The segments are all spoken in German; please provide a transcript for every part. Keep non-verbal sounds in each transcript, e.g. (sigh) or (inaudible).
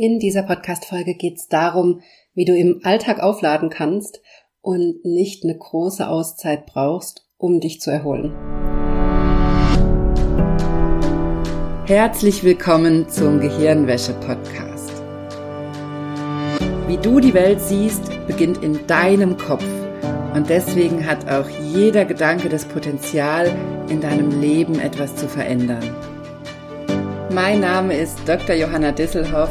In dieser Podcast-Folge geht es darum, wie du im Alltag aufladen kannst und nicht eine große Auszeit brauchst, um dich zu erholen. Herzlich willkommen zum Gehirnwäsche-Podcast. Wie du die Welt siehst, beginnt in deinem Kopf. Und deswegen hat auch jeder Gedanke das Potenzial, in deinem Leben etwas zu verändern. Mein Name ist Dr. Johanna Disselhoff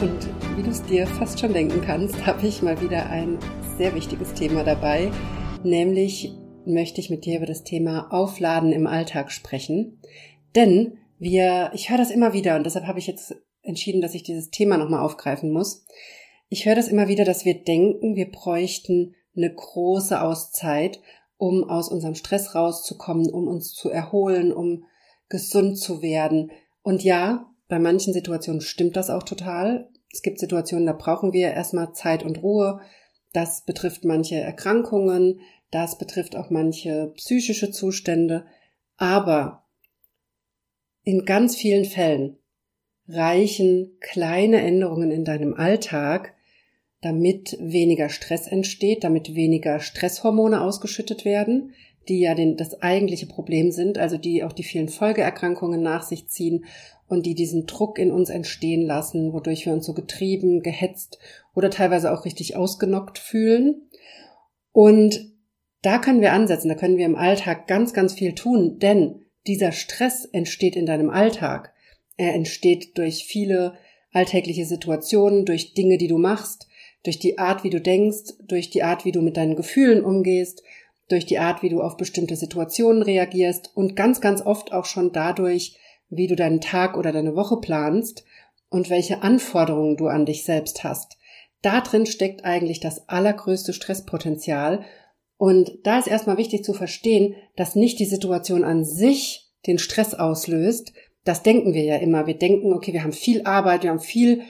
Und wie du es dir fast schon denken kannst, (laughs) habe ich mal wieder ein sehr wichtiges Thema dabei, nämlich möchte ich mit dir über das Thema Aufladen im Alltag sprechen. Denn wir, ich höre das immer wieder und deshalb habe ich jetzt entschieden, dass ich dieses Thema nochmal aufgreifen muss. Ich höre das immer wieder, dass wir denken, wir bräuchten eine große Auszeit, um aus unserem Stress rauszukommen, um uns zu erholen, um gesund zu werden. Und ja, bei manchen Situationen stimmt das auch total. Es gibt Situationen, da brauchen wir erstmal Zeit und Ruhe. Das betrifft manche Erkrankungen, das betrifft auch manche psychische Zustände. Aber in ganz vielen Fällen reichen kleine Änderungen in deinem Alltag, damit weniger Stress entsteht, damit weniger Stresshormone ausgeschüttet werden, die ja den, das eigentliche Problem sind, also die auch die vielen Folgeerkrankungen nach sich ziehen und die diesen Druck in uns entstehen lassen, wodurch wir uns so getrieben, gehetzt oder teilweise auch richtig ausgenockt fühlen. Und da können wir ansetzen, da können wir im Alltag ganz, ganz viel tun, denn dieser Stress entsteht in deinem Alltag. Er entsteht durch viele alltägliche Situationen, durch Dinge, die du machst, durch die Art, wie du denkst, durch die Art, wie du mit deinen Gefühlen umgehst, durch die Art, wie du auf bestimmte Situationen reagierst und ganz, ganz oft auch schon dadurch, wie du deinen Tag oder deine Woche planst und welche Anforderungen du an dich selbst hast. Da drin steckt eigentlich das allergrößte Stresspotenzial. Und da ist erstmal wichtig zu verstehen, dass nicht die Situation an sich den Stress auslöst. Das denken wir ja immer. Wir denken, okay, wir haben viel Arbeit, wir haben viel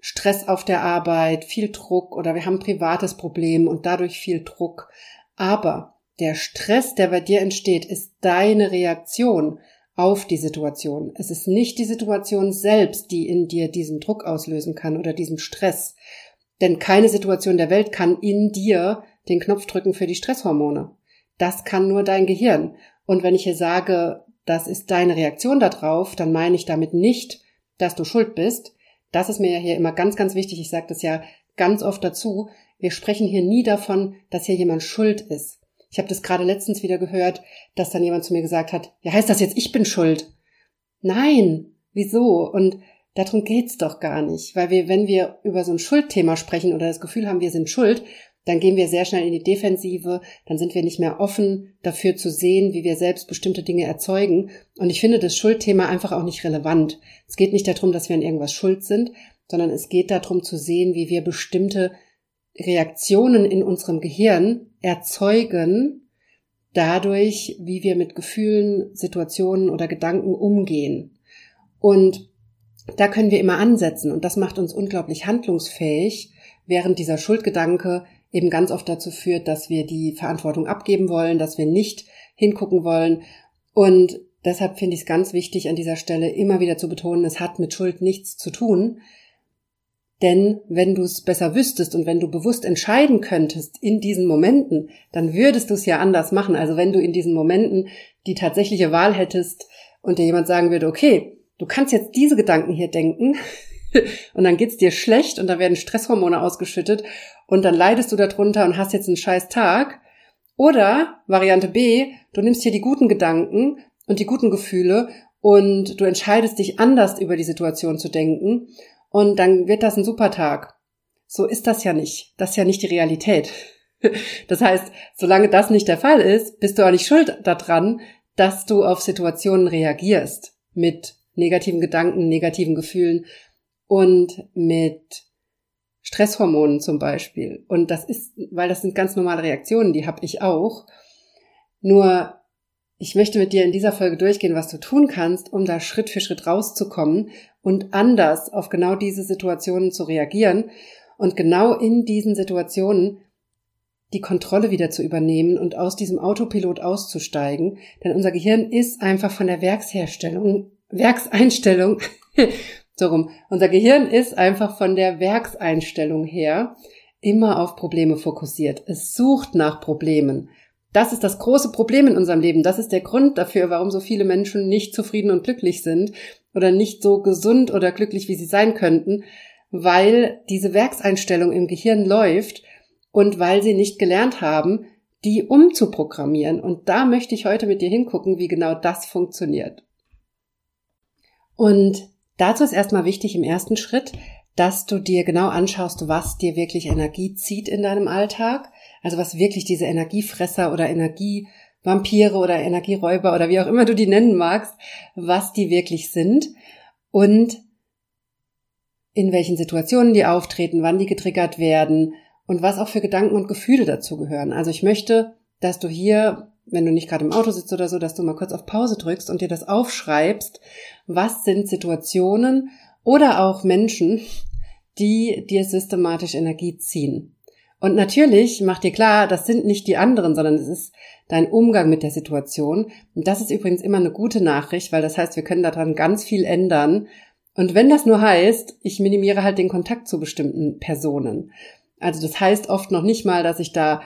Stress auf der Arbeit, viel Druck oder wir haben ein privates Problem und dadurch viel Druck. Aber der Stress, der bei dir entsteht, ist deine Reaktion auf die Situation. Es ist nicht die Situation selbst, die in dir diesen Druck auslösen kann oder diesen Stress. Denn keine Situation der Welt kann in dir den Knopf drücken für die Stresshormone. Das kann nur dein Gehirn. Und wenn ich hier sage, das ist deine Reaktion darauf, dann meine ich damit nicht, dass du schuld bist. Das ist mir ja hier immer ganz, ganz wichtig. Ich sage das ja ganz oft dazu. Wir sprechen hier nie davon, dass hier jemand schuld ist. Ich habe das gerade letztens wieder gehört, dass dann jemand zu mir gesagt hat, ja, heißt das jetzt, ich bin schuld? Nein, wieso? Und darum geht's doch gar nicht, weil wir, wenn wir über so ein Schuldthema sprechen oder das Gefühl haben, wir sind schuld, dann gehen wir sehr schnell in die Defensive, dann sind wir nicht mehr offen dafür zu sehen, wie wir selbst bestimmte Dinge erzeugen. Und ich finde das Schuldthema einfach auch nicht relevant. Es geht nicht darum, dass wir an irgendwas schuld sind, sondern es geht darum zu sehen, wie wir bestimmte Reaktionen in unserem Gehirn erzeugen, dadurch, wie wir mit Gefühlen, Situationen oder Gedanken umgehen. Und da können wir immer ansetzen und das macht uns unglaublich handlungsfähig, während dieser Schuldgedanke eben ganz oft dazu führt, dass wir die Verantwortung abgeben wollen, dass wir nicht hingucken wollen. Und deshalb finde ich es ganz wichtig, an dieser Stelle immer wieder zu betonen, es hat mit Schuld nichts zu tun, denn wenn du es besser wüsstest und wenn du bewusst entscheiden könntest in diesen Momenten, dann würdest du es ja anders machen. Also wenn du in diesen Momenten die tatsächliche Wahl hättest und dir jemand sagen würde, okay, du kannst jetzt diese Gedanken hier denken (laughs) und dann geht's dir schlecht und da werden Stresshormone ausgeschüttet und dann leidest du darunter und hast jetzt einen scheiß Tag. Oder Variante B, du nimmst hier die guten Gedanken und die guten Gefühle und du entscheidest dich anders über die Situation zu denken und dann wird das ein super Tag. So ist das ja nicht. Das ist ja nicht die Realität. (laughs) Das heißt, solange das nicht der Fall ist, bist du auch nicht schuld daran, dass du auf Situationen reagierst mit negativen Gedanken, negativen Gefühlen und mit Stresshormonen zum Beispiel. Und das ist, weil das sind ganz normale Reaktionen, die habe ich auch. Nur ich möchte mit dir in dieser Folge durchgehen, was du tun kannst, um da Schritt für Schritt rauszukommen und anders auf genau diese Situationen zu reagieren und genau in diesen Situationen die Kontrolle wieder zu übernehmen und aus diesem Autopilot auszusteigen. Denn unser Gehirn ist einfach von der Werksherstellung, Werkseinstellung, (laughs) so rum, unser Gehirn ist einfach von der Werkseinstellung her immer auf Probleme fokussiert. Es sucht nach Problemen. Das ist das große Problem in unserem Leben. Das ist der Grund dafür, warum so viele Menschen nicht zufrieden und glücklich sind oder nicht so gesund oder glücklich, wie sie sein könnten, weil diese Werkseinstellung im Gehirn läuft und weil sie nicht gelernt haben, die umzuprogrammieren. Und da möchte ich heute mit dir hingucken, wie genau das funktioniert. Und dazu ist erstmal wichtig im ersten Schritt, dass du dir genau anschaust, was dir wirklich Energie zieht in deinem Alltag also was wirklich diese Energiefresser oder Energievampire oder Energieräuber oder wie auch immer du die nennen magst, was die wirklich sind und in welchen Situationen die auftreten, wann die getriggert werden und was auch für Gedanken und Gefühle dazu gehören. Also ich möchte, dass du hier, wenn du nicht gerade im Auto sitzt oder so, dass du mal kurz auf Pause drückst und dir das aufschreibst, was sind Situationen oder auch Menschen, die dir systematisch Energie ziehen. Und natürlich macht dir klar, das sind nicht die anderen, sondern es ist dein Umgang mit der Situation. Und das ist übrigens immer eine gute Nachricht, weil das heißt, wir können daran ganz viel ändern. Und wenn das nur heißt, ich minimiere halt den Kontakt zu bestimmten Personen. Also das heißt oft noch nicht mal, dass ich da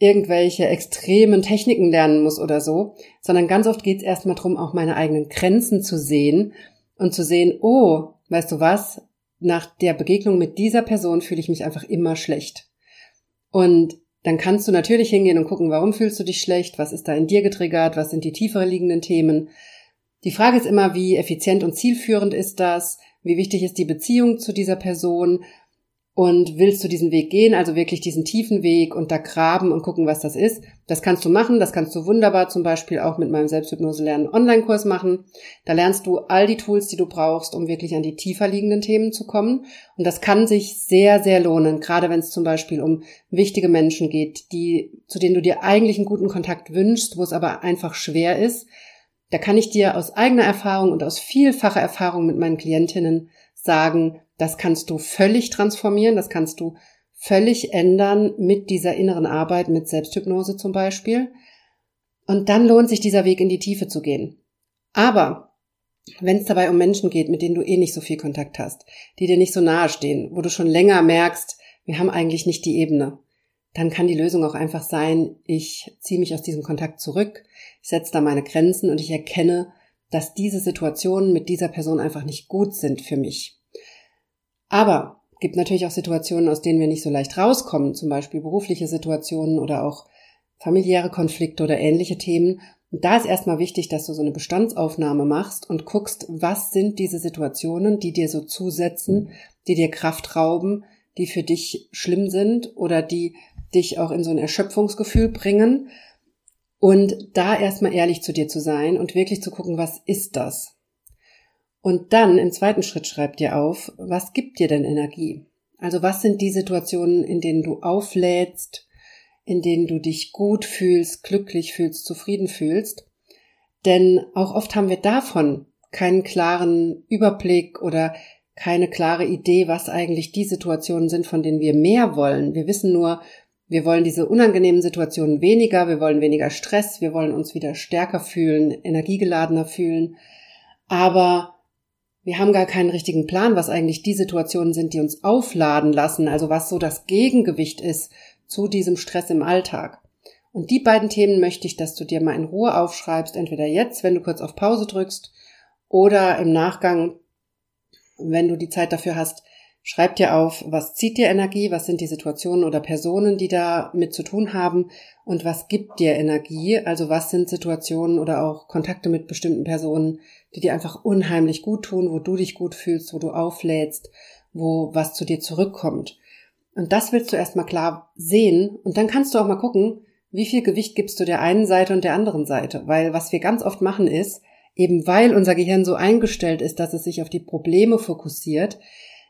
irgendwelche extremen Techniken lernen muss oder so, sondern ganz oft geht es erstmal darum, auch meine eigenen Grenzen zu sehen und zu sehen, oh, weißt du was, nach der Begegnung mit dieser Person fühle ich mich einfach immer schlecht. Und dann kannst du natürlich hingehen und gucken, warum fühlst du dich schlecht, was ist da in dir getriggert, was sind die tiefer liegenden Themen. Die Frage ist immer, wie effizient und zielführend ist das, wie wichtig ist die Beziehung zu dieser Person, und willst du diesen Weg gehen, also wirklich diesen tiefen Weg und da graben und gucken, was das ist, das kannst du machen. Das kannst du wunderbar zum Beispiel auch mit meinem Selbsthypnose lernen Online-Kurs machen. Da lernst du all die Tools, die du brauchst, um wirklich an die tiefer liegenden Themen zu kommen. Und das kann sich sehr, sehr lohnen, gerade wenn es zum Beispiel um wichtige Menschen geht, die, zu denen du dir eigentlich einen guten Kontakt wünschst, wo es aber einfach schwer ist. Da kann ich dir aus eigener Erfahrung und aus vielfacher Erfahrung mit meinen Klientinnen sagen, das kannst du völlig transformieren, das kannst du völlig ändern mit dieser inneren Arbeit, mit Selbsthypnose zum Beispiel. Und dann lohnt sich dieser Weg in die Tiefe zu gehen. Aber wenn es dabei um Menschen geht, mit denen du eh nicht so viel Kontakt hast, die dir nicht so nahe stehen, wo du schon länger merkst, wir haben eigentlich nicht die Ebene, dann kann die Lösung auch einfach sein, ich ziehe mich aus diesem Kontakt zurück, ich setze da meine Grenzen und ich erkenne, dass diese Situationen mit dieser Person einfach nicht gut sind für mich. Aber gibt natürlich auch Situationen, aus denen wir nicht so leicht rauskommen, zum Beispiel berufliche Situationen oder auch familiäre Konflikte oder ähnliche Themen. Und da ist erstmal wichtig, dass du so eine Bestandsaufnahme machst und guckst, was sind diese Situationen, die dir so zusetzen, die dir Kraft rauben, die für dich schlimm sind oder die dich auch in so ein Erschöpfungsgefühl bringen. Und da erstmal ehrlich zu dir zu sein und wirklich zu gucken, was ist das? Und dann im zweiten Schritt schreib dir auf, was gibt dir denn Energie? Also was sind die Situationen, in denen du auflädst, in denen du dich gut fühlst, glücklich fühlst, zufrieden fühlst? Denn auch oft haben wir davon keinen klaren Überblick oder keine klare Idee, was eigentlich die Situationen sind, von denen wir mehr wollen. Wir wissen nur, wir wollen diese unangenehmen Situationen weniger, wir wollen weniger Stress, wir wollen uns wieder stärker fühlen, energiegeladener fühlen. Aber wir haben gar keinen richtigen Plan, was eigentlich die Situationen sind, die uns aufladen lassen, also was so das Gegengewicht ist zu diesem Stress im Alltag. Und die beiden Themen möchte ich, dass du dir mal in Ruhe aufschreibst, entweder jetzt, wenn du kurz auf Pause drückst, oder im Nachgang, wenn du die Zeit dafür hast, schreib dir auf, was zieht dir Energie, was sind die Situationen oder Personen, die da mit zu tun haben und was gibt dir Energie, also was sind Situationen oder auch Kontakte mit bestimmten Personen, die dir einfach unheimlich gut tun, wo du dich gut fühlst, wo du auflädst, wo was zu dir zurückkommt. Und das willst du erstmal klar sehen und dann kannst du auch mal gucken, wie viel Gewicht gibst du der einen Seite und der anderen Seite. Weil was wir ganz oft machen ist, eben weil unser Gehirn so eingestellt ist, dass es sich auf die Probleme fokussiert,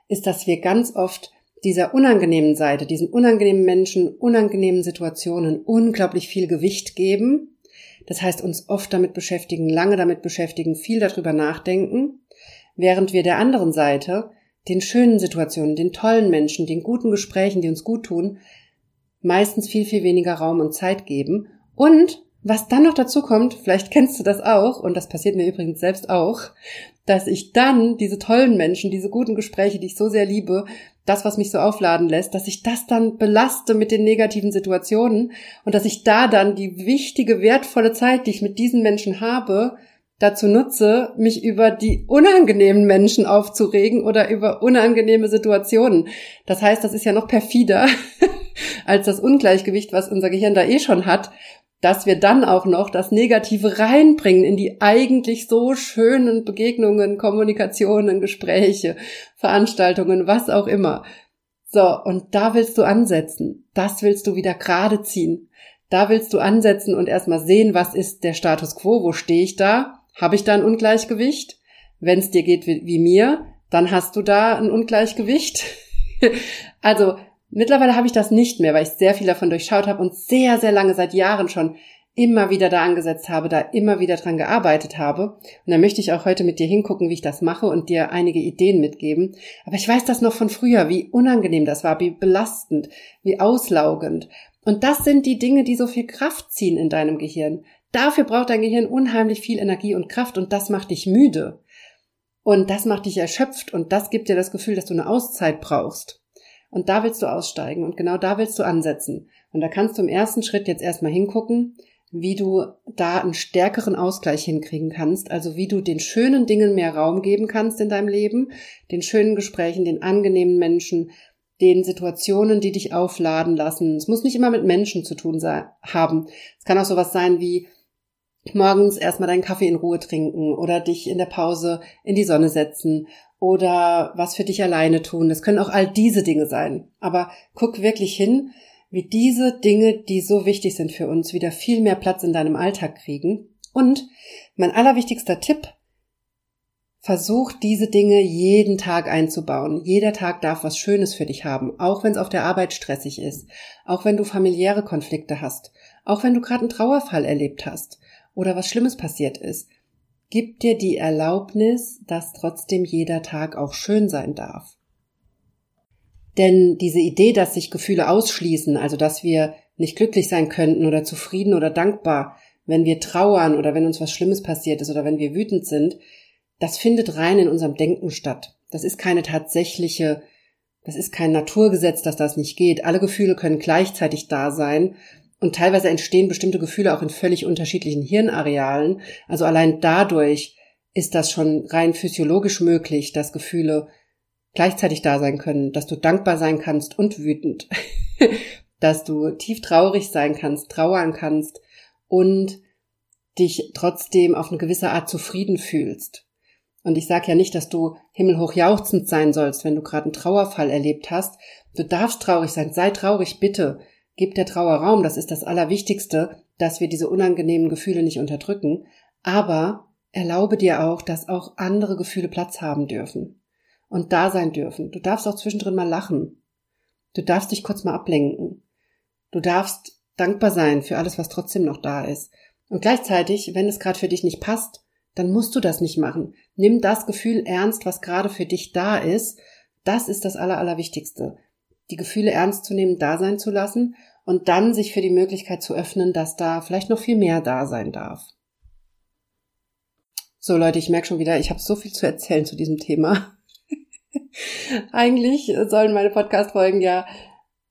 ist, dass wir ganz oft dieser unangenehmen Seite, diesen unangenehmen Menschen, unangenehmen Situationen unglaublich viel Gewicht geben. Das heißt, uns oft damit beschäftigen, lange damit beschäftigen, viel darüber nachdenken, während wir der anderen Seite, den schönen Situationen, den tollen Menschen, den guten Gesprächen, die uns gut tun, meistens viel, viel weniger Raum und Zeit geben. Und was dann noch dazu kommt, vielleicht kennst du das auch, und das passiert mir übrigens selbst auch, dass ich dann diese tollen Menschen, diese guten Gespräche, die ich so sehr liebe, das, was mich so aufladen lässt, dass ich das dann belaste mit den negativen Situationen und dass ich da dann die wichtige, wertvolle Zeit, die ich mit diesen Menschen habe, dazu nutze, mich über die unangenehmen Menschen aufzuregen oder über unangenehme Situationen. Das heißt, das ist ja noch perfider (laughs) als das Ungleichgewicht, was unser Gehirn da eh schon hat, dass wir dann auch noch das Negative reinbringen in die eigentlich so schönen Begegnungen, Kommunikationen, Gespräche, Veranstaltungen, was auch immer. So, und da willst du ansetzen. Das willst du wieder gerade ziehen. Da willst du ansetzen und erstmal sehen, was ist der Status quo, wo stehe ich da? Habe ich da ein Ungleichgewicht? Wenn es dir geht wie, wie mir, dann hast du da ein Ungleichgewicht. (laughs) also Mittlerweile habe ich das nicht mehr, weil ich sehr viel davon durchschaut habe und sehr, sehr lange, seit Jahren schon immer wieder da angesetzt habe, da immer wieder dran gearbeitet habe. Und da möchte ich auch heute mit dir hingucken, wie ich das mache und dir einige Ideen mitgeben. Aber ich weiß das noch von früher, wie unangenehm das war, wie belastend, wie auslaugend. Und das sind die Dinge, die so viel Kraft ziehen in deinem Gehirn. Dafür braucht dein Gehirn unheimlich viel Energie und Kraft und das macht dich müde. Und das macht dich erschöpft und das gibt dir das Gefühl, dass du eine Auszeit brauchst. Und da willst du aussteigen und genau da willst du ansetzen. Und da kannst du im ersten Schritt jetzt erstmal hingucken, wie du da einen stärkeren Ausgleich hinkriegen kannst, also wie du den schönen Dingen mehr Raum geben kannst in deinem Leben, den schönen Gesprächen, den angenehmen Menschen, den Situationen, die dich aufladen lassen. Es muss nicht immer mit Menschen zu tun sein, haben. Es kann auch sowas sein wie morgens erstmal deinen Kaffee in Ruhe trinken oder dich in der Pause in die Sonne setzen oder was für dich alleine tun. Das können auch all diese Dinge sein. Aber guck wirklich hin, wie diese Dinge, die so wichtig sind für uns, wieder viel mehr Platz in deinem Alltag kriegen. Und mein allerwichtigster Tipp, versuch diese Dinge jeden Tag einzubauen. Jeder Tag darf was Schönes für dich haben, auch wenn es auf der Arbeit stressig ist, auch wenn du familiäre Konflikte hast, auch wenn du gerade einen Trauerfall erlebt hast oder was Schlimmes passiert ist. Gib dir die Erlaubnis, dass trotzdem jeder Tag auch schön sein darf. Denn diese Idee, dass sich Gefühle ausschließen, also dass wir nicht glücklich sein könnten oder zufrieden oder dankbar, wenn wir trauern oder wenn uns was Schlimmes passiert ist oder wenn wir wütend sind, das findet rein in unserem Denken statt. Das ist keine tatsächliche, das ist kein Naturgesetz, dass das nicht geht. Alle Gefühle können gleichzeitig da sein und teilweise entstehen bestimmte Gefühle auch in völlig unterschiedlichen Hirnarealen. Also allein dadurch ist das schon rein physiologisch möglich, dass Gefühle gleichzeitig da sein können, dass du dankbar sein kannst und wütend, (laughs) dass du tief traurig sein kannst, trauern kannst und dich trotzdem auf eine gewisse Art zufrieden fühlst. Und ich sage ja nicht, dass du himmelhoch jauchzend sein sollst, wenn du gerade einen Trauerfall erlebt hast. Du darfst traurig sein, sei traurig, bitte. Gib der Trauer Raum, das ist das Allerwichtigste, dass wir diese unangenehmen Gefühle nicht unterdrücken, aber erlaube dir auch, dass auch andere Gefühle Platz haben dürfen und da sein dürfen. Du darfst auch zwischendrin mal lachen. Du darfst dich kurz mal ablenken. Du darfst dankbar sein für alles, was trotzdem noch da ist. Und gleichzeitig, wenn es gerade für dich nicht passt, dann musst du das nicht machen. Nimm das Gefühl ernst, was gerade für dich da ist. Das ist das Aller, Allerwichtigste die Gefühle ernst zu nehmen, da sein zu lassen und dann sich für die Möglichkeit zu öffnen, dass da vielleicht noch viel mehr da sein darf. So Leute, ich merke schon wieder, ich habe so viel zu erzählen zu diesem Thema. (laughs) Eigentlich sollen meine Podcast-Folgen ja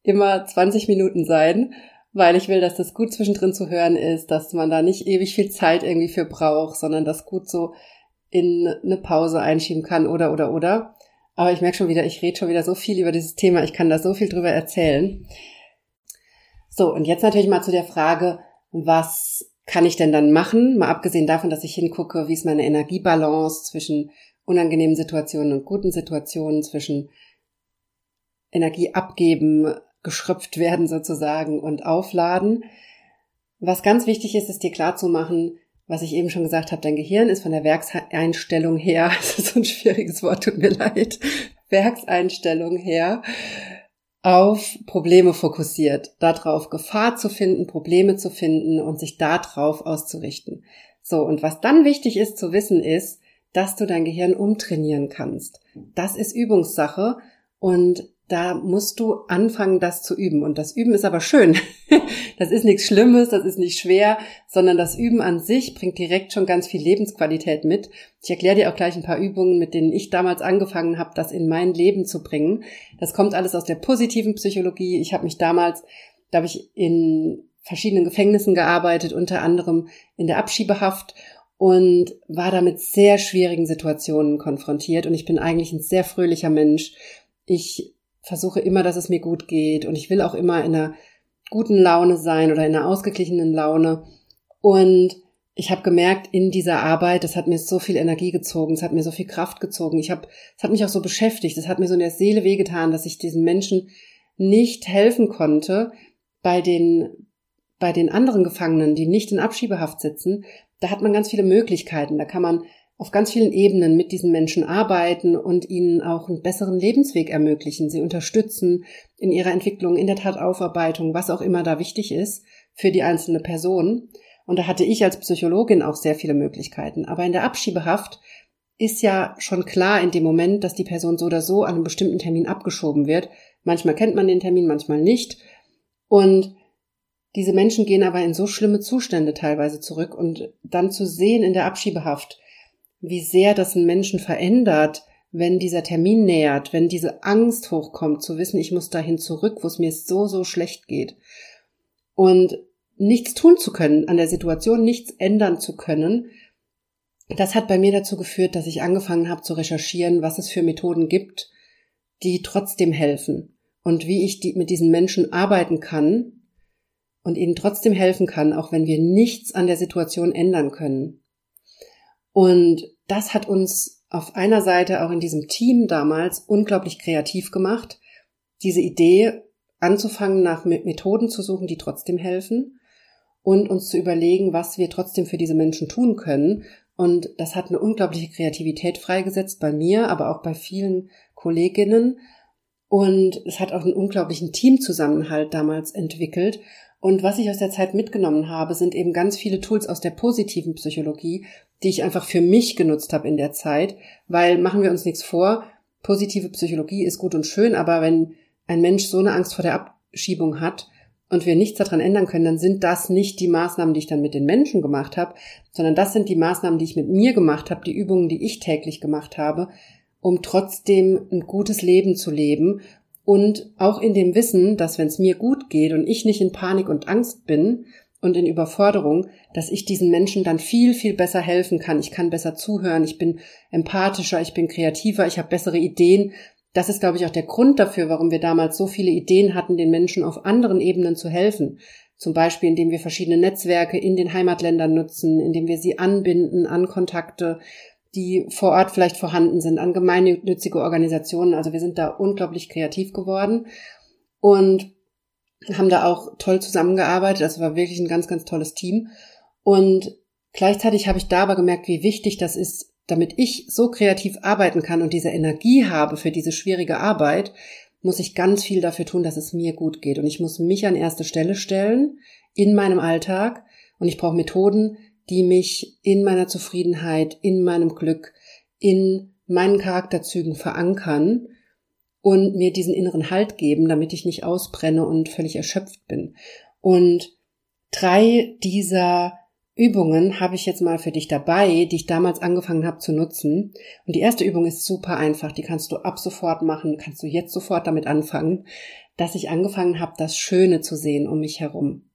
immer 20 Minuten sein, weil ich will, dass das gut zwischendrin zu hören ist, dass man da nicht ewig viel Zeit irgendwie für braucht, sondern das gut so in eine Pause einschieben kann oder oder oder. Aber ich merke schon wieder, ich rede schon wieder so viel über dieses Thema, ich kann da so viel drüber erzählen. So, und jetzt natürlich mal zu der Frage, was kann ich denn dann machen? Mal abgesehen davon, dass ich hingucke, wie ist meine Energiebalance zwischen unangenehmen Situationen und guten Situationen, zwischen Energie abgeben, geschröpft werden sozusagen und aufladen. Was ganz wichtig ist, ist dir klar zu machen, was ich eben schon gesagt habe, dein Gehirn ist von der Werkseinstellung her, (laughs) das ist so ein schwieriges Wort, tut mir leid, Werkseinstellung her, auf Probleme fokussiert, darauf Gefahr zu finden, Probleme zu finden und sich darauf auszurichten. So, und was dann wichtig ist zu wissen ist, dass du dein Gehirn umtrainieren kannst. Das ist Übungssache und da musst du anfangen, das zu üben. Und das Üben ist aber schön. (laughs) Das ist nichts Schlimmes, das ist nicht schwer, sondern das Üben an sich bringt direkt schon ganz viel Lebensqualität mit. Ich erkläre dir auch gleich ein paar Übungen, mit denen ich damals angefangen habe, das in mein Leben zu bringen. Das kommt alles aus der positiven Psychologie. Ich habe mich damals, da habe ich in verschiedenen Gefängnissen gearbeitet, unter anderem in der Abschiebehaft und war da mit sehr schwierigen Situationen konfrontiert. Und ich bin eigentlich ein sehr fröhlicher Mensch. Ich versuche immer, dass es mir gut geht und ich will auch immer in einer guten Laune sein oder in einer ausgeglichenen Laune. Und ich habe gemerkt in dieser Arbeit, das hat mir so viel Energie gezogen, es hat mir so viel Kraft gezogen. Ich habe, es hat mich auch so beschäftigt, es hat mir so in der Seele wehgetan, dass ich diesen Menschen nicht helfen konnte bei den bei den anderen Gefangenen, die nicht in Abschiebehaft sitzen, da hat man ganz viele Möglichkeiten. Da kann man auf ganz vielen Ebenen mit diesen Menschen arbeiten und ihnen auch einen besseren Lebensweg ermöglichen, sie unterstützen in ihrer Entwicklung, in der Tataufarbeitung, was auch immer da wichtig ist für die einzelne Person. Und da hatte ich als Psychologin auch sehr viele Möglichkeiten. Aber in der Abschiebehaft ist ja schon klar in dem Moment, dass die Person so oder so an einem bestimmten Termin abgeschoben wird. Manchmal kennt man den Termin, manchmal nicht. Und diese Menschen gehen aber in so schlimme Zustände teilweise zurück und dann zu sehen in der Abschiebehaft, wie sehr das einen Menschen verändert, wenn dieser Termin nähert, wenn diese Angst hochkommt, zu wissen, ich muss dahin zurück, wo es mir so, so schlecht geht. Und nichts tun zu können, an der Situation nichts ändern zu können, das hat bei mir dazu geführt, dass ich angefangen habe zu recherchieren, was es für Methoden gibt, die trotzdem helfen und wie ich die, mit diesen Menschen arbeiten kann, und ihnen trotzdem helfen kann, auch wenn wir nichts an der Situation ändern können. Und das hat uns auf einer Seite auch in diesem Team damals unglaublich kreativ gemacht, diese Idee anzufangen, nach Methoden zu suchen, die trotzdem helfen und uns zu überlegen, was wir trotzdem für diese Menschen tun können. Und das hat eine unglaubliche Kreativität freigesetzt bei mir, aber auch bei vielen Kolleginnen. Und es hat auch einen unglaublichen Teamzusammenhalt damals entwickelt. Und was ich aus der Zeit mitgenommen habe, sind eben ganz viele Tools aus der positiven Psychologie, die ich einfach für mich genutzt habe in der Zeit, weil machen wir uns nichts vor, positive Psychologie ist gut und schön, aber wenn ein Mensch so eine Angst vor der Abschiebung hat und wir nichts daran ändern können, dann sind das nicht die Maßnahmen, die ich dann mit den Menschen gemacht habe, sondern das sind die Maßnahmen, die ich mit mir gemacht habe, die Übungen, die ich täglich gemacht habe, um trotzdem ein gutes Leben zu leben und auch in dem Wissen, dass wenn es mir gut geht und ich nicht in Panik und Angst bin und in Überforderung, dass ich diesen Menschen dann viel, viel besser helfen kann. Ich kann besser zuhören, ich bin empathischer, ich bin kreativer, ich habe bessere Ideen. Das ist, glaube ich, auch der Grund dafür, warum wir damals so viele Ideen hatten, den Menschen auf anderen Ebenen zu helfen. Zum Beispiel, indem wir verschiedene Netzwerke in den Heimatländern nutzen, indem wir sie anbinden an Kontakte, die vor Ort vielleicht vorhanden sind, an gemeinnützige Organisationen. Also wir sind da unglaublich kreativ geworden und haben da auch toll zusammengearbeitet. Das war wirklich ein ganz, ganz tolles Team. Und gleichzeitig habe ich da aber gemerkt, wie wichtig das ist, damit ich so kreativ arbeiten kann und diese Energie habe für diese schwierige Arbeit, muss ich ganz viel dafür tun, dass es mir gut geht. Und ich muss mich an erste Stelle stellen in meinem Alltag. Und ich brauche Methoden, die mich in meiner Zufriedenheit, in meinem Glück, in meinen Charakterzügen verankern und mir diesen inneren Halt geben, damit ich nicht ausbrenne und völlig erschöpft bin. Und drei dieser Übungen habe ich jetzt mal für dich dabei, die ich damals angefangen habe zu nutzen. Und die erste Übung ist super einfach, die kannst du ab sofort machen, kannst du jetzt sofort damit anfangen, dass ich angefangen habe, das Schöne zu sehen um mich herum.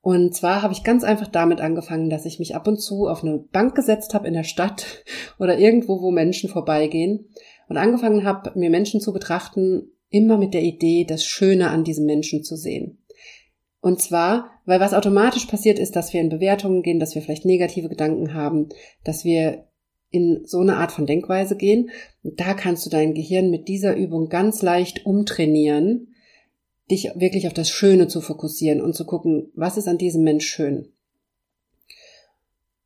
Und zwar habe ich ganz einfach damit angefangen, dass ich mich ab und zu auf eine Bank gesetzt habe in der Stadt (laughs) oder irgendwo, wo Menschen vorbeigehen und angefangen habe, mir Menschen zu betrachten, immer mit der Idee, das Schöne an diesem Menschen zu sehen. Und zwar, weil was automatisch passiert ist, dass wir in Bewertungen gehen, dass wir vielleicht negative Gedanken haben, dass wir in so eine Art von Denkweise gehen. Und da kannst du dein Gehirn mit dieser Übung ganz leicht umtrainieren, dich wirklich auf das Schöne zu fokussieren und zu gucken, was ist an diesem Mensch schön.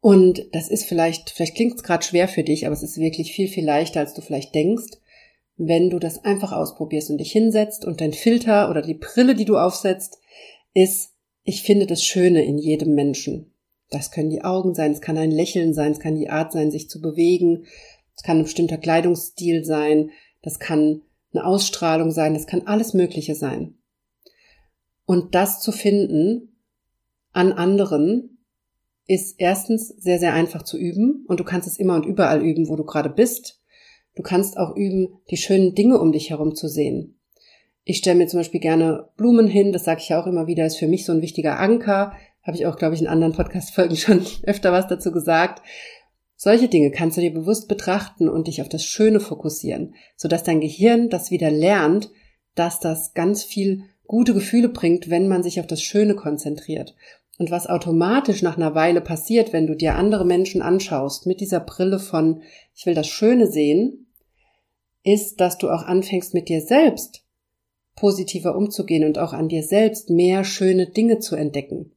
Und das ist vielleicht, vielleicht klingt es gerade schwer für dich, aber es ist wirklich viel, viel leichter, als du vielleicht denkst. wenn du das einfach ausprobierst und dich hinsetzt und dein Filter oder die Brille, die du aufsetzt, ist, ich finde das Schöne in jedem Menschen. Das können die Augen sein, es kann ein Lächeln sein, es kann die Art sein, sich zu bewegen, es kann ein bestimmter Kleidungsstil sein, das kann eine Ausstrahlung sein, das kann alles Mögliche sein. Und das zu finden an anderen ist erstens sehr, sehr einfach zu üben und du kannst es immer und überall üben, wo du gerade bist. Du kannst auch üben, die schönen Dinge um dich herum zu sehen. Ich stelle mir zum Beispiel gerne Blumen hin, das sage ich ja auch immer wieder, ist für mich so ein wichtiger Anker. Habe ich auch, glaube ich, in anderen Podcast-Folgen (laughs) schon öfter was dazu gesagt. Solche Dinge kannst du dir bewusst betrachten und dich auf das Schöne fokussieren, sodass dein Gehirn das wieder lernt, dass das ganz viel gute Gefühle bringt, wenn man sich auf das Schöne konzentriert. Und was automatisch nach einer Weile passiert, wenn du dir andere Menschen anschaust mit dieser Brille von ich will das Schöne sehen, ist, dass du auch anfängst mit dir selbst positiver umzugehen und auch an dir selbst mehr schöne Dinge zu entdecken.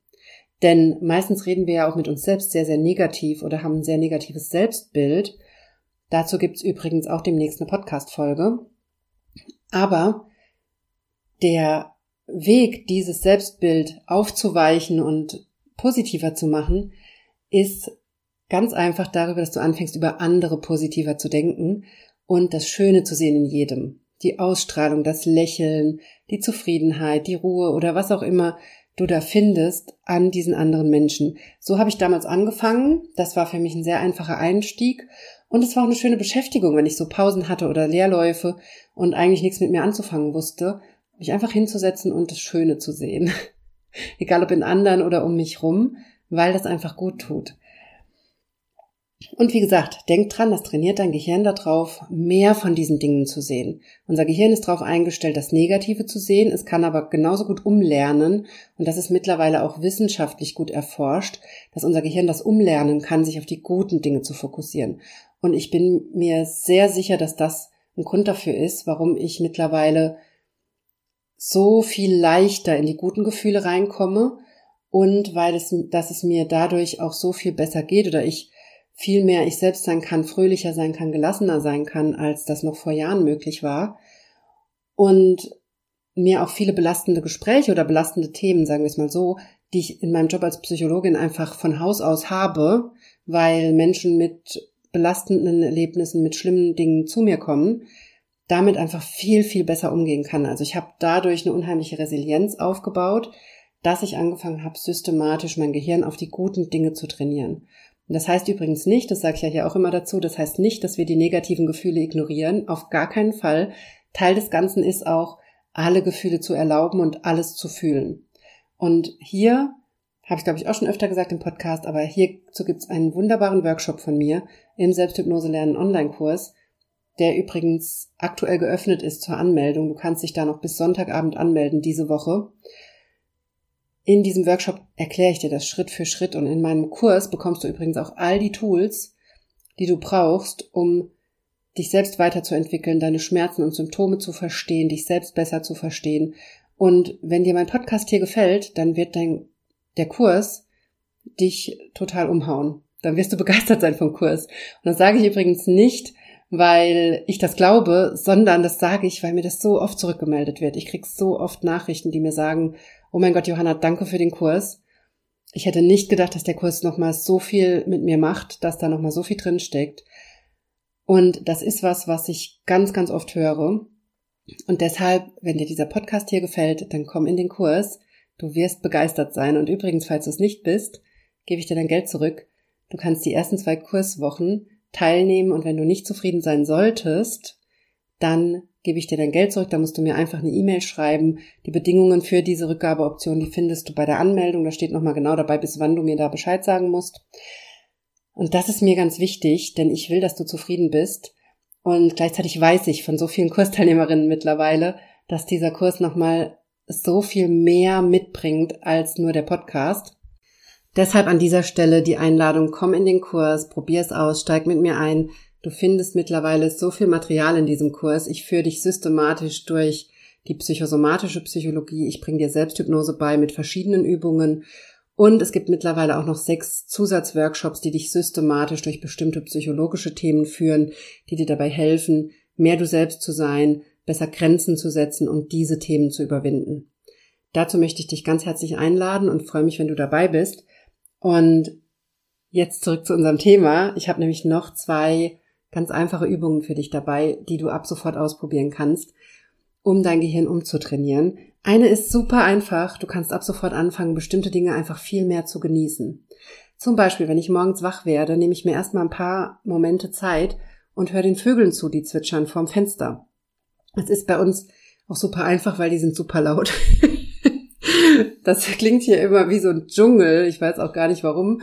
Denn meistens reden wir ja auch mit uns selbst sehr, sehr negativ oder haben ein sehr negatives Selbstbild. Dazu gibt's übrigens auch demnächst eine Podcast-Folge. Aber der Weg, dieses Selbstbild aufzuweichen und positiver zu machen, ist ganz einfach darüber, dass du anfängst, über andere positiver zu denken und das Schöne zu sehen in jedem. Die Ausstrahlung, das Lächeln, die Zufriedenheit, die Ruhe oder was auch immer du da findest an diesen anderen Menschen. So habe ich damals angefangen. Das war für mich ein sehr einfacher Einstieg. Und es war auch eine schöne Beschäftigung, wenn ich so Pausen hatte oder Leerläufe und eigentlich nichts mit mir anzufangen wusste, mich einfach hinzusetzen und das Schöne zu sehen. (laughs) Egal ob in anderen oder um mich rum, weil das einfach gut tut. Und wie gesagt, denk dran, das trainiert dein Gehirn darauf, mehr von diesen Dingen zu sehen. Unser Gehirn ist darauf eingestellt, das Negative zu sehen. Es kann aber genauso gut umlernen. Und das ist mittlerweile auch wissenschaftlich gut erforscht, dass unser Gehirn das umlernen kann, sich auf die guten Dinge zu fokussieren. Und ich bin mir sehr sicher, dass das ein Grund dafür ist, warum ich mittlerweile so viel leichter in die guten Gefühle reinkomme und weil es, dass es mir dadurch auch so viel besser geht oder ich viel mehr ich selbst sein kann, fröhlicher sein kann, gelassener sein kann, als das noch vor Jahren möglich war. Und mir auch viele belastende Gespräche oder belastende Themen, sagen wir es mal so, die ich in meinem Job als Psychologin einfach von Haus aus habe, weil Menschen mit belastenden Erlebnissen, mit schlimmen Dingen zu mir kommen, damit einfach viel, viel besser umgehen kann. Also ich habe dadurch eine unheimliche Resilienz aufgebaut, dass ich angefangen habe, systematisch mein Gehirn auf die guten Dinge zu trainieren. Und das heißt übrigens nicht, das sage ich ja hier auch immer dazu, das heißt nicht, dass wir die negativen Gefühle ignorieren, auf gar keinen Fall. Teil des Ganzen ist auch, alle Gefühle zu erlauben und alles zu fühlen. Und hier habe ich, glaube ich, auch schon öfter gesagt im Podcast, aber hierzu gibt es einen wunderbaren Workshop von mir im Selbsthypnose lernen Online-Kurs, der übrigens aktuell geöffnet ist zur Anmeldung. Du kannst dich da noch bis Sonntagabend anmelden diese Woche. In diesem Workshop erkläre ich dir das Schritt für Schritt und in meinem Kurs bekommst du übrigens auch all die Tools, die du brauchst, um dich selbst weiterzuentwickeln, deine Schmerzen und Symptome zu verstehen, dich selbst besser zu verstehen. Und wenn dir mein Podcast hier gefällt, dann wird dein, der Kurs dich total umhauen. Dann wirst du (laughs) begeistert sein vom Kurs. Und das sage ich übrigens nicht, weil ich das glaube, sondern das sage ich, weil mir das so oft zurückgemeldet wird. Ich krieg so oft Nachrichten, die mir sagen, oh mein Gott, Johanna, danke für den Kurs. Ich hätte nicht gedacht, dass der Kurs nochmal so viel mit mir macht, dass da nochmal so viel drin steckt. Und das ist was, was ich ganz, ganz oft höre. Und deshalb, wenn dir dieser Podcast hier gefällt, dann komm in den Kurs. Du wirst begeistert sein. Und übrigens, falls du es nicht bist, gebe ich dir dein Geld zurück. Du kannst die ersten zwei Kurswochen teilnehmen und wenn du nicht zufrieden sein solltest, dann gebe ich dir dein Geld zurück, da musst du mir einfach eine E-Mail schreiben. Die Bedingungen für diese Rückgabeoption, die findest du bei der Anmeldung, da steht nochmal genau dabei, bis wann du mir da Bescheid sagen musst. Und das ist mir ganz wichtig, denn ich will, dass du zufrieden bist. Und gleichzeitig weiß ich von so vielen (laughs) Kursteilnehmerinnen mittlerweile, dass dieser Kurs nochmal so viel mehr mitbringt als nur der Podcast. Deshalb an dieser Stelle die Einladung, komm in den Kurs, probier es aus, steig mit mir ein. Du findest mittlerweile so viel Material in diesem Kurs. Ich führe dich systematisch durch die psychosomatische Psychologie. Ich bringe dir Selbsthypnose bei mit verschiedenen Übungen. Und es gibt mittlerweile auch noch sechs Zusatzworkshops, die dich systematisch durch bestimmte psychologische Themen führen, die dir dabei helfen, mehr du selbst zu sein, besser Grenzen zu setzen und diese Themen zu überwinden. Dazu möchte ich dich ganz herzlich einladen und freue mich, wenn du dabei bist. Und jetzt zurück zu unserem Thema. Ich habe nämlich noch zwei ganz einfache Übungen für dich dabei, die du ab sofort ausprobieren kannst, um dein Gehirn umzutrainieren. Eine ist super einfach. Du kannst ab sofort anfangen, bestimmte Dinge einfach viel mehr zu genießen. Zum Beispiel, wenn ich morgens wach werde, nehme ich mir erstmal ein paar Momente Zeit und höre den Vögeln zu, die zwitschern vorm Fenster. Es ist bei uns auch super einfach, weil die sind super laut. (laughs) das klingt hier immer wie so ein Dschungel. Ich weiß auch gar nicht warum.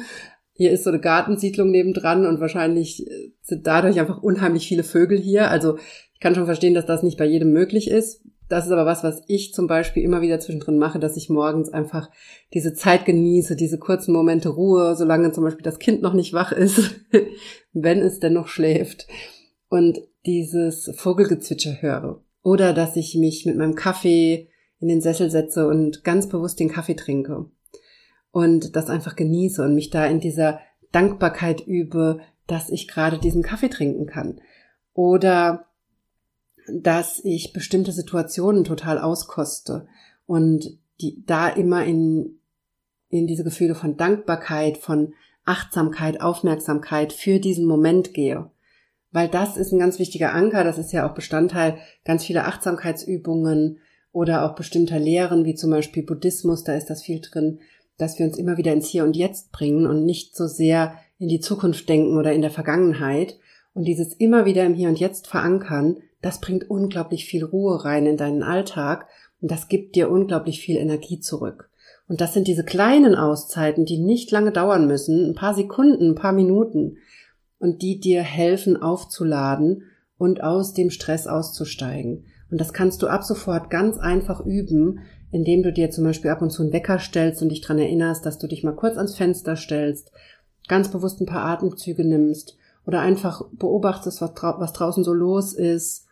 Hier ist so eine Gartensiedlung nebendran und wahrscheinlich sind dadurch einfach unheimlich viele Vögel hier. Also ich kann schon verstehen, dass das nicht bei jedem möglich ist. Das ist aber was, was ich zum Beispiel immer wieder zwischendrin mache, dass ich morgens einfach diese Zeit genieße, diese kurzen Momente Ruhe, solange zum Beispiel das Kind noch nicht wach ist, (laughs) wenn es denn noch schläft. Und dieses Vogelgezwitscher höre. Oder dass ich mich mit meinem Kaffee in den Sessel setze und ganz bewusst den Kaffee trinke. Und das einfach genieße und mich da in dieser Dankbarkeit übe, dass ich gerade diesen Kaffee trinken kann. Oder dass ich bestimmte Situationen total auskoste und die da immer in, in diese Gefühle von Dankbarkeit, von Achtsamkeit, Aufmerksamkeit für diesen Moment gehe. Weil das ist ein ganz wichtiger Anker, das ist ja auch Bestandteil ganz vieler Achtsamkeitsübungen oder auch bestimmter Lehren, wie zum Beispiel Buddhismus, da ist das viel drin, dass wir uns immer wieder ins Hier und Jetzt bringen und nicht so sehr in die Zukunft denken oder in der Vergangenheit. Und dieses immer wieder im Hier und Jetzt verankern, das bringt unglaublich viel Ruhe rein in deinen Alltag und das gibt dir unglaublich viel Energie zurück. Und das sind diese kleinen Auszeiten, die nicht lange dauern müssen, ein paar Sekunden, ein paar Minuten und die dir helfen aufzuladen und aus dem Stress auszusteigen. Und das kannst du ab sofort ganz einfach üben, indem du dir zum Beispiel ab und zu einen Wecker stellst und dich dran erinnerst, dass du dich mal kurz ans Fenster stellst, ganz bewusst ein paar Atemzüge nimmst oder einfach beobachtest, was, drau was draußen so los ist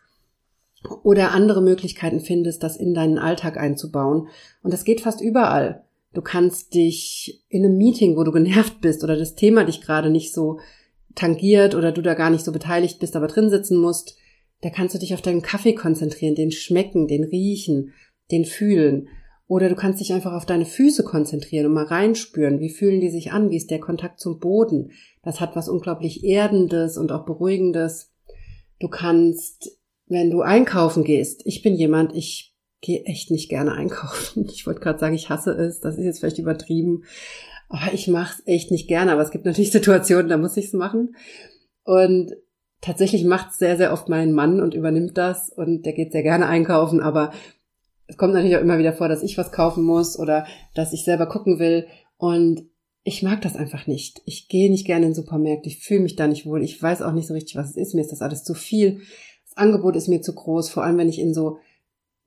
oder andere Möglichkeiten findest, das in deinen Alltag einzubauen. Und das geht fast überall. Du kannst dich in einem Meeting, wo du genervt bist oder das Thema dich gerade nicht so tangiert oder du da gar nicht so beteiligt bist, aber drin sitzen musst, da kannst du dich auf deinen Kaffee konzentrieren, den schmecken, den riechen, den fühlen. Oder du kannst dich einfach auf deine Füße konzentrieren und mal reinspüren, wie fühlen die sich an, wie ist der Kontakt zum Boden. Das hat was unglaublich Erdendes und auch Beruhigendes. Du kannst wenn du einkaufen gehst, ich bin jemand, ich gehe echt nicht gerne einkaufen. (laughs) Ich wollte gerade sagen, ich hasse es, das ist jetzt vielleicht übertrieben, aber ich mache es echt nicht gerne. Aber es gibt natürlich (laughs) Situationen, da muss ich es machen. Und tatsächlich macht sehr, sehr oft mein Mann und übernimmt das und der geht sehr gerne einkaufen, aber es kommt natürlich auch immer wieder vor, dass ich was kaufen muss oder dass ich selber gucken will und ich mag das einfach nicht. Ich gehe nicht gerne in den Supermarkt, ich fühle mich da nicht wohl, ich weiß auch nicht so richtig, was es ist, mir ist das alles zu viel. Angebot ist mir zu groß, vor allem wenn ich in so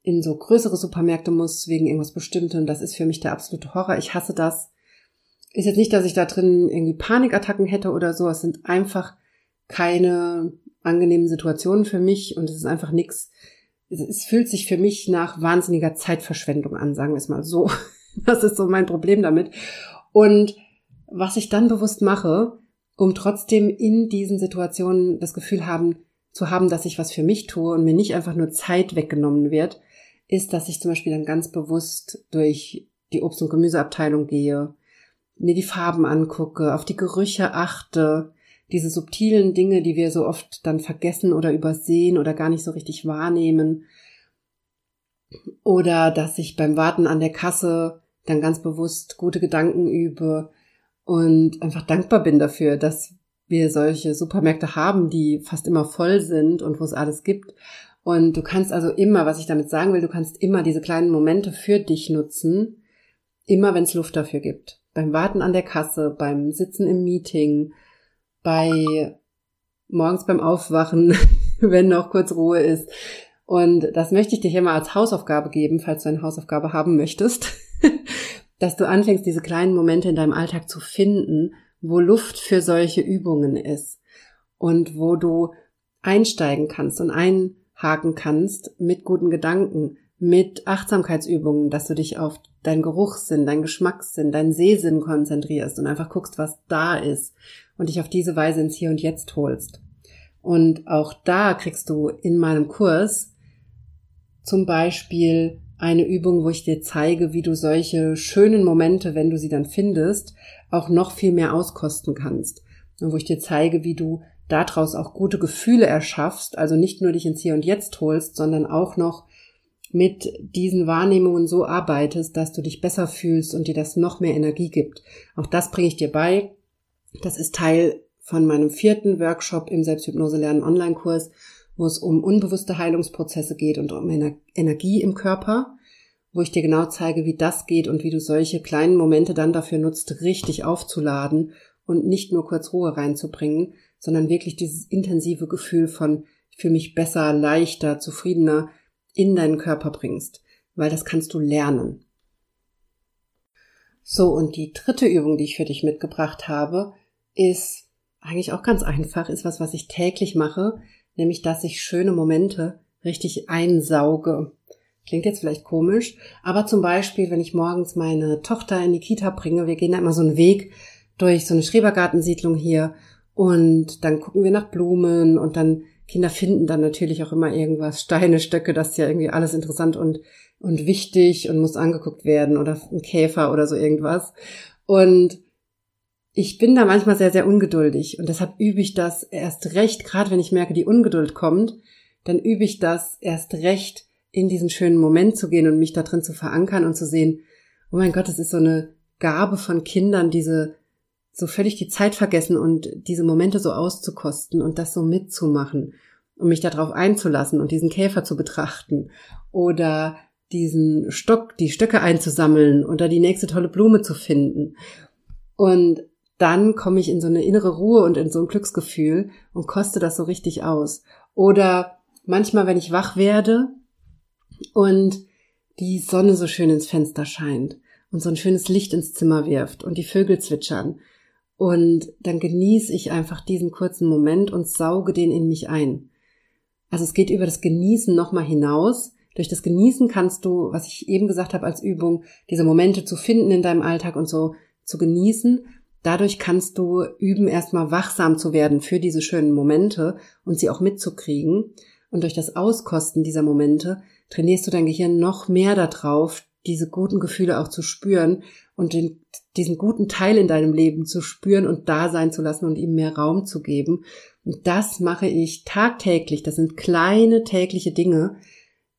in so größere Supermärkte muss wegen irgendwas Bestimmtem. Das ist für mich der absolute Horror. Ich hasse das. Ist jetzt nicht, dass ich da drin irgendwie Panikattacken hätte oder so. Es sind einfach keine angenehmen Situationen für mich und es ist einfach nichts. Es fühlt sich für mich nach wahnsinniger Zeitverschwendung an, sagen wir es mal so. (laughs) Das ist so mein Problem damit. Und was ich dann bewusst mache, um trotzdem in diesen Situationen das Gefühl haben, zu haben, dass ich was für mich tue und mir nicht einfach nur Zeit weggenommen wird, ist, dass ich zum Beispiel dann ganz bewusst durch die Obst- und Gemüseabteilung gehe, mir die Farben angucke, auf die Gerüche achte, diese subtilen Dinge, die wir so oft dann vergessen oder übersehen oder gar nicht so richtig wahrnehmen. Oder dass ich beim Warten an der Kasse dann ganz bewusst gute Gedanken übe und einfach dankbar bin dafür, dass wir solche Supermärkte haben, die fast immer voll sind und wo es alles gibt. Und du kannst also immer, was ich damit sagen will, du kannst immer diese kleinen Momente für dich nutzen, immer wenn es Luft dafür gibt. Beim Warten an der Kasse, beim Sitzen im Meeting, bei morgens beim Aufwachen, (laughs) wenn noch kurz Ruhe ist. Und das möchte ich dir hier mal als Hausaufgabe geben, falls du eine Hausaufgabe haben möchtest, (laughs) dass du anfängst, diese kleinen Momente in deinem Alltag zu finden wo Luft für solche Übungen ist und wo du einsteigen kannst und einhaken kannst mit guten Gedanken, mit Achtsamkeitsübungen, dass du dich auf deinen Geruchssinn, deinen Geschmackssinn, deinen Sehsinn konzentrierst und einfach guckst, was da ist und dich auf diese Weise ins Hier und Jetzt holst. Und auch da kriegst du in meinem Kurs zum Beispiel eine Übung, wo ich dir zeige, wie du solche schönen Momente, wenn du sie dann findest, auch noch viel mehr auskosten kannst. Und wo ich dir zeige, wie du daraus auch gute Gefühle erschaffst, also nicht nur dich ins Hier und Jetzt holst, sondern auch noch mit diesen Wahrnehmungen so arbeitest, dass du dich besser fühlst und dir das noch mehr Energie gibt. Auch das bringe ich dir bei. Das ist Teil von meinem vierten Workshop im Selbsthypnose lernen Online-Kurs wo es um unbewusste Heilungsprozesse geht und um Ener Energie im Körper, wo ich dir genau zeige, wie das geht und wie du solche kleinen Momente dann dafür nutzt, richtig aufzuladen und nicht nur kurz Ruhe reinzubringen, sondern wirklich dieses intensive Gefühl von ich fühle mich besser, leichter, zufriedener in deinen Körper bringst, weil das kannst du lernen. So, und die dritte Übung, die ich für dich mitgebracht habe, ist eigentlich auch ganz einfach, ist was, was ich täglich mache, nämlich dass ich schöne Momente richtig einsauge. Klingt jetzt vielleicht komisch, aber zum Beispiel, wenn ich morgens meine Tochter in die Kita bringe, wir gehen da immer so einen Weg durch so eine Schrebergartensiedlung hier und dann gucken wir nach Blumen und dann Kinder finden dann natürlich auch immer irgendwas, Steine, Stöcke, das ist ja irgendwie alles interessant und, und wichtig und muss angeguckt werden oder ein Käfer oder so irgendwas. Und ich bin da manchmal sehr, sehr ungeduldig und deshalb übe ich das erst recht, gerade wenn ich merke, die Ungeduld kommt, dann übe ich das erst recht, in diesen schönen Moment zu gehen und mich da drin zu verankern und zu sehen, oh mein Gott, es ist so eine Gabe von Kindern, diese so völlig die Zeit vergessen und diese Momente so auszukosten und das so mitzumachen und mich darauf einzulassen und diesen Käfer zu betrachten oder diesen Stock, die Stöcke einzusammeln oder die nächste tolle Blume zu finden. Und dann komme ich in so eine innere Ruhe und in so ein Glücksgefühl und koste das so richtig aus. Oder manchmal, wenn ich wach werde und die Sonne so schön ins Fenster scheint und so ein schönes Licht ins Zimmer wirft und die Vögel zwitschern. Und dann genieße ich einfach diesen kurzen Moment und sauge den in mich ein. Also es geht über das Genießen nochmal hinaus. Durch das Genießen kannst du, was ich eben gesagt habe als Übung, diese Momente zu finden in deinem Alltag und so zu genießen. Dadurch kannst du üben, erstmal wachsam zu werden für diese schönen Momente und sie auch mitzukriegen. Und durch das Auskosten dieser Momente trainierst du dein Gehirn noch mehr darauf, diese guten Gefühle auch zu spüren und den, diesen guten Teil in deinem Leben zu spüren und da sein zu lassen und ihm mehr Raum zu geben. Und das mache ich tagtäglich. Das sind kleine tägliche Dinge,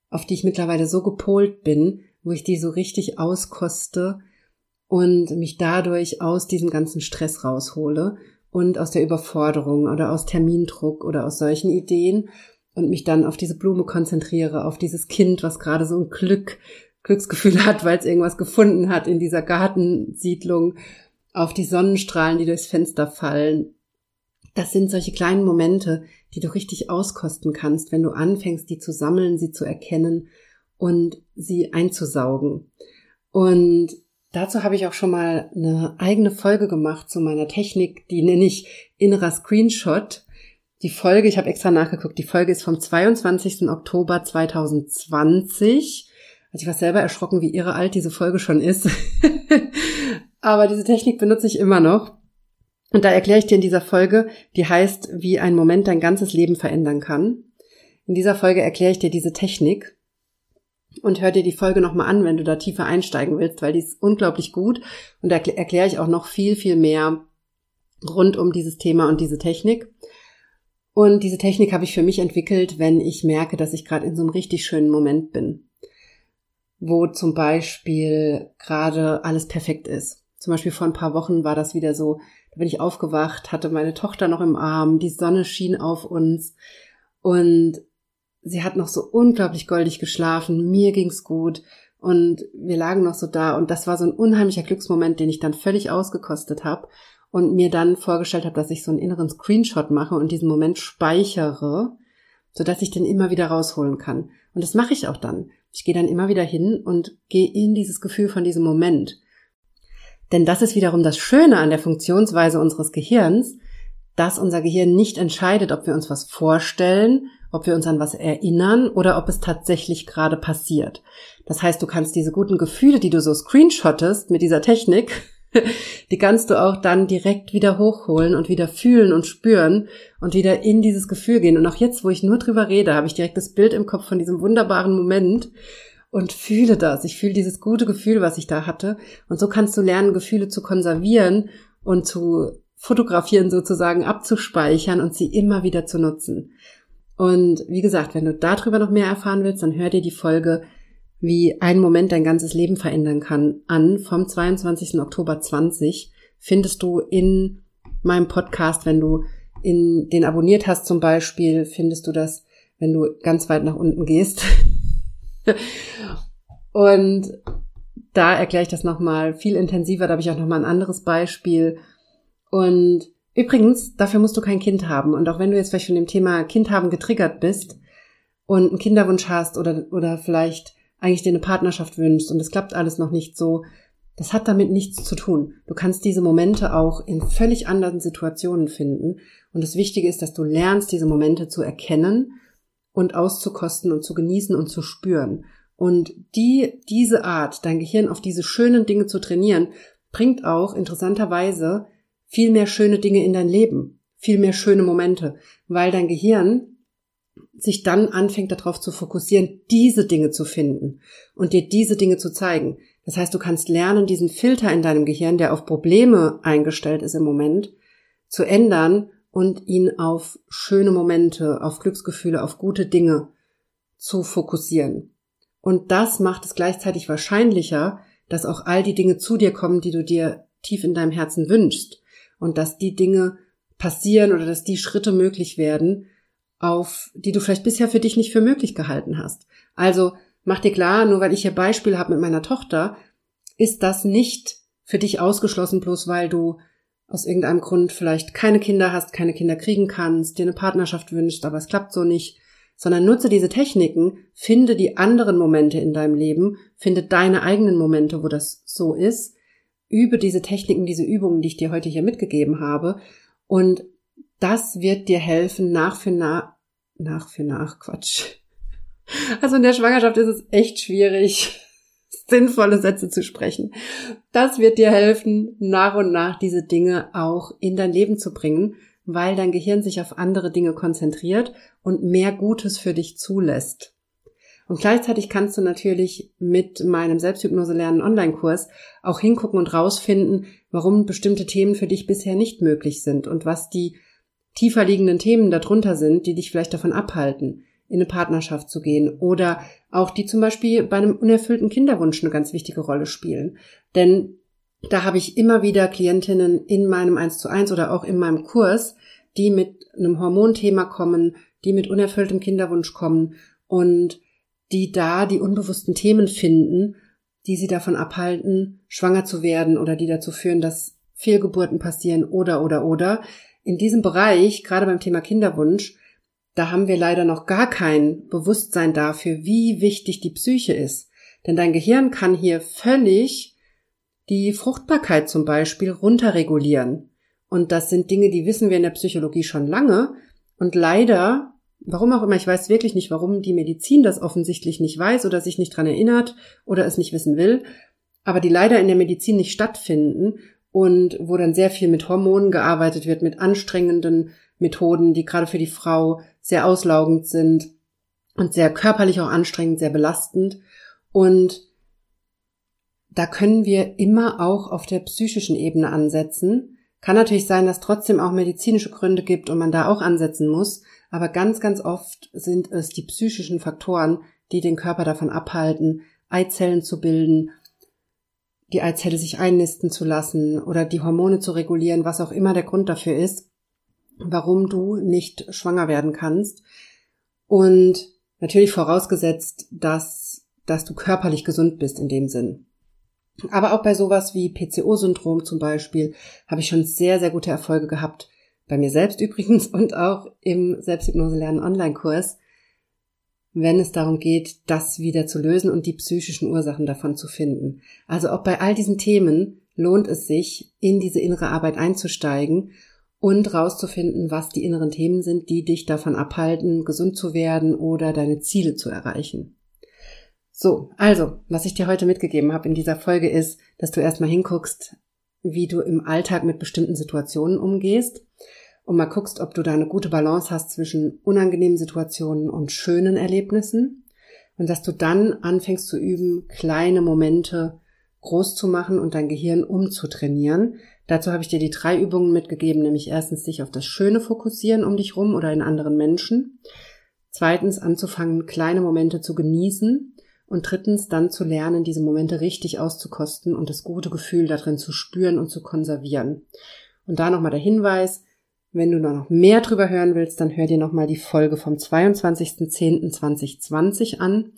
auf die ich mittlerweile so gepolt bin, wo ich die so richtig auskoste und mich dadurch aus diesem ganzen Stress raushole und aus der Überforderung oder aus Termindruck oder aus solchen Ideen und mich dann auf diese Blume konzentriere, auf dieses Kind, was gerade so ein Glück, Glücksgefühl (laughs) hat, weil es irgendwas gefunden hat in dieser Gartensiedlung, auf die Sonnenstrahlen, die durchs Fenster fallen. Das sind solche kleinen Momente, die du richtig auskosten kannst, wenn du anfängst, die zu sammeln, sie zu erkennen und sie einzusaugen. Und Dazu habe ich auch schon mal eine eigene Folge gemacht zu meiner Technik, die nenne ich innerer Screenshot. Die Folge, ich habe extra nachgeguckt, die Folge ist vom 22. Oktober 2020. Also ich war selber erschrocken, wie irre alt diese Folge schon ist. (laughs) Aber diese Technik benutze ich immer noch. Und da erkläre ich dir in dieser Folge, die heißt, wie ein Moment dein ganzes Leben verändern kann. In dieser Folge erkläre ich dir diese Technik und hör dir die Folge nochmal an, wenn du da tiefer einsteigen willst, weil die ist unglaublich gut und da erkläre ich auch noch viel, viel mehr rund um dieses Thema und diese Technik. Und diese Technik habe ich für mich entwickelt, wenn ich merke, dass ich gerade in so einem richtig schönen Moment bin, wo zum Beispiel gerade alles perfekt ist. Zum Beispiel vor ein paar Wochen war das wieder so, da bin ich aufgewacht, hatte meine Tochter noch im Arm, die Sonne schien auf uns und sie hat noch so unglaublich goldig geschlafen, mir ging's gut und wir lagen noch so da und das war so ein unheimlicher Glücksmoment, den ich dann völlig ausgekostet habe und mir dann vorgestellt habe, dass ich so einen inneren Screenshot mache und diesen Moment speichere, sodass ich den immer wieder rausholen kann. Und das mache ich auch dann. Ich gehe dann immer wieder hin und gehe in dieses Gefühl von diesem Moment. Denn das ist wiederum das Schöne an der Funktionsweise unseres Gehirns, dass unser Gehirn nicht entscheidet, ob wir uns was vorstellen ob wir uns an was erinnern oder ob es tatsächlich gerade passiert. Das heißt, du kannst diese guten Gefühle, die du so screenshottest mit dieser Technik, (laughs) die kannst du auch dann direkt wieder hochholen und wieder fühlen und spüren und wieder in dieses Gefühl gehen. Und auch jetzt, wo ich nur drüber rede, habe ich direkt das Bild im Kopf von diesem wunderbaren Moment und fühle das. Ich fühle dieses gute Gefühl, was ich da hatte. Und so kannst du lernen, Gefühle zu konservieren und zu fotografieren sozusagen, abzuspeichern und sie immer wieder zu nutzen. Und wie gesagt, wenn du darüber noch mehr erfahren willst, dann hör dir die Folge wie ein Moment dein ganzes Leben verändern kann, an vom 22. Oktober 20 findest du in meinem Podcast, wenn du in den abonniert hast zum Beispiel, findest du das, wenn du ganz weit nach unten gehst. (laughs) Und da erkläre ich das nochmal viel intensiver, da habe ich auch nochmal ein anderes Beispiel. Und übrigens, dafür musst du kein Kind haben. Und auch wenn du jetzt vielleicht von dem Thema Kind haben getriggert bist und einen Kinderwunsch hast oder, oder vielleicht eigentlich dir eine Partnerschaft wünschst und es klappt alles noch nicht so, das hat damit nichts zu tun. Du kannst diese Momente auch in völlig anderen Situationen finden. Und das Wichtige ist, dass du lernst, diese Momente zu erkennen und auszukosten und zu genießen und zu spüren. Und die, diese Art, dein Gehirn auf diese schönen Dinge zu trainieren, bringt auch interessanterweise viel mehr schöne Dinge in dein Leben, viel mehr schöne Momente, weil dein Gehirn sich dann anfängt darauf zu fokussieren, diese Dinge zu finden und dir diese Dinge zu zeigen. Das heißt, du kannst lernen, diesen Filter in deinem Gehirn, der auf Probleme eingestellt ist im Moment, zu ändern und ihn auf schöne Momente, auf Glücksgefühle, auf gute Dinge zu fokussieren. Und das macht es gleichzeitig wahrscheinlicher, dass auch all die Dinge zu dir kommen, die du dir tief in deinem Herzen wünschst. Und dass die Dinge passieren oder dass die Schritte möglich werden, auf die du vielleicht bisher für dich nicht für möglich gehalten hast. Also mach dir klar, nur weil ich hier Beispiel habe mit meiner Tochter, ist das nicht für dich ausgeschlossen, bloß weil du aus irgendeinem Grund vielleicht keine Kinder hast, keine Kinder kriegen kannst, dir eine Partnerschaft wünschst, aber es klappt so nicht, sondern nutze diese Techniken, finde die anderen Momente in deinem Leben, finde deine eigenen Momente, wo das so ist, übe diese Techniken, diese Übungen, die ich dir heute hier mitgegeben habe. Und das wird dir helfen, nach für nach, nach für nach, Quatsch. Also in der Schwangerschaft ist es echt schwierig, (laughs) sinnvolle Sätze zu sprechen. Das wird dir helfen, nach und nach diese Dinge auch in dein Leben zu bringen, weil dein Gehirn sich auf andere Dinge konzentriert und mehr Gutes für dich zulässt. Und gleichzeitig kannst du natürlich mit meinem Selbsthypnose lernen Online-Kurs auch hingucken und rausfinden, warum bestimmte Themen für dich bisher nicht möglich sind und was die tiefer liegenden Themen darunter sind, die dich vielleicht davon abhalten, in eine Partnerschaft zu gehen oder auch die zum Beispiel bei einem unerfüllten Kinderwunsch eine ganz wichtige Rolle spielen. Denn da habe ich immer wieder Klientinnen in meinem 1 zu 1 oder auch in meinem Kurs, die mit einem Hormonthema kommen, die mit unerfülltem Kinderwunsch kommen und die da die unbewussten Themen finden, die sie davon abhalten, schwanger zu werden oder die dazu führen, dass Fehlgeburten passieren oder oder oder, in diesem Bereich, gerade beim Thema Kinderwunsch, da haben wir leider noch gar kein Bewusstsein dafür, wie wichtig die Psyche ist. Denn dein Gehirn kann hier völlig die Fruchtbarkeit zum Beispiel runterregulieren. Und das sind Dinge, die wissen wir in der Psychologie schon lange. Und leider, warum auch immer, ich weiß wirklich nicht, warum die Medizin das offensichtlich nicht weiß oder sich nicht dran erinnert oder es nicht wissen will, aber die leider in der Medizin nicht stattfinden und wo dann sehr viel mit Hormonen gearbeitet wird, mit anstrengenden Methoden, die gerade für die Frau sehr auslaugend sind und sehr körperlich auch anstrengend, sehr belastend. Und da können wir immer auch auf der psychischen Ebene ansetzen. Kann natürlich sein, dass trotzdem auch medizinische Gründe gibt und man da auch ansetzen muss, aber ganz, ganz oft sind es die psychischen Faktoren, die den Körper davon abhalten, Eizellen zu bilden die Eizelle sich einnisten zu lassen oder die Hormone zu regulieren, was auch immer der Grund dafür ist, warum du nicht schwanger werden kannst. Und natürlich vorausgesetzt, dass, dass du körperlich gesund bist in dem Sinn. Aber auch bei sowas wie PCO-Syndrom zum Beispiel habe ich schon sehr, sehr gute Erfolge gehabt. Bei mir selbst (laughs) übrigens und auch im Selbsthypnose lernen Online-Kurs wenn es darum geht, das wieder zu lösen und die psychischen Ursachen davon zu finden. Also auch bei all diesen Themen lohnt es sich, in diese innere Arbeit einzusteigen und rauszufinden, was die inneren Themen sind, die dich davon abhalten, gesund zu werden oder deine Ziele zu erreichen. So, also, was ich dir heute mitgegeben habe in dieser Folge ist, dass du erstmal hinguckst, wie du im Alltag mit bestimmten Situationen umgehst und mal guckst, ob du da eine gute Balance hast zwischen unangenehmen Situationen und schönen Erlebnissen und dass du dann anfängst zu üben, kleine Momente groß zu machen und dein Gehirn umzutrainieren. Dazu habe ich dir die drei Übungen mitgegeben, nämlich erstens dich auf das Schöne fokussieren um dich rum oder in anderen Menschen. Zweitens anzufangen, kleine Momente zu genießen. Und drittens dann zu lernen, diese Momente richtig auszukosten und das gute Gefühl darin zu spüren und zu konservieren. Und da nochmal der Hinweis, wenn du noch mehr drüber hören willst, dann hör dir nochmal die Folge vom 22.10.2020 an.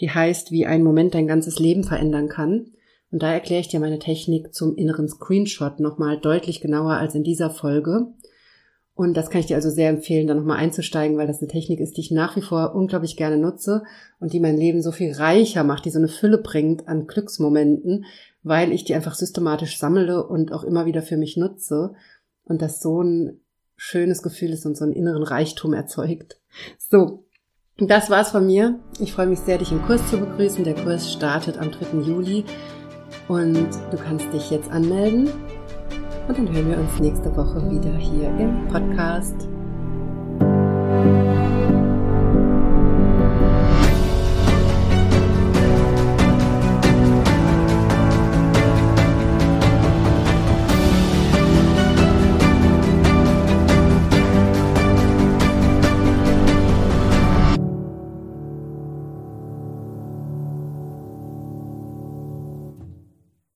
Die heißt, wie ein Moment dein ganzes Leben verändern kann. Und da erkläre ich dir meine Technik zum inneren Screenshot nochmal deutlich genauer als in dieser Folge. Und das kann ich dir also sehr empfehlen, da nochmal einzusteigen, weil das eine Technik ist, die ich nach wie vor unglaublich gerne nutze und die mein Leben so viel reicher macht, die so eine Fülle bringt an Glücksmomenten, weil ich die einfach systematisch sammle und auch immer wieder für mich nutze und das so ein schönes Gefühl ist und so einen inneren Reichtum erzeugt. So, das war's von mir. Ich freue mich sehr, dich im Kurs zu begrüßen. Der Kurs startet am 3. Juli und du kannst dich jetzt anmelden. Und dann hören wir uns nächste Woche wieder hier im Podcast.